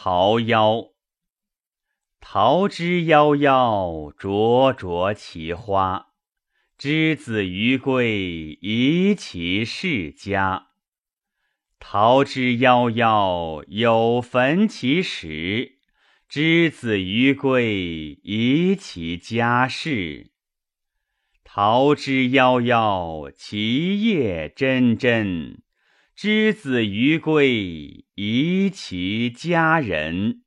桃夭。桃之夭夭，灼灼其花。之子于归，宜其室家。桃之夭夭，有坟其实。之子于归，宜其家室。桃之夭夭，其叶蓁蓁。之子于归，宜其家人。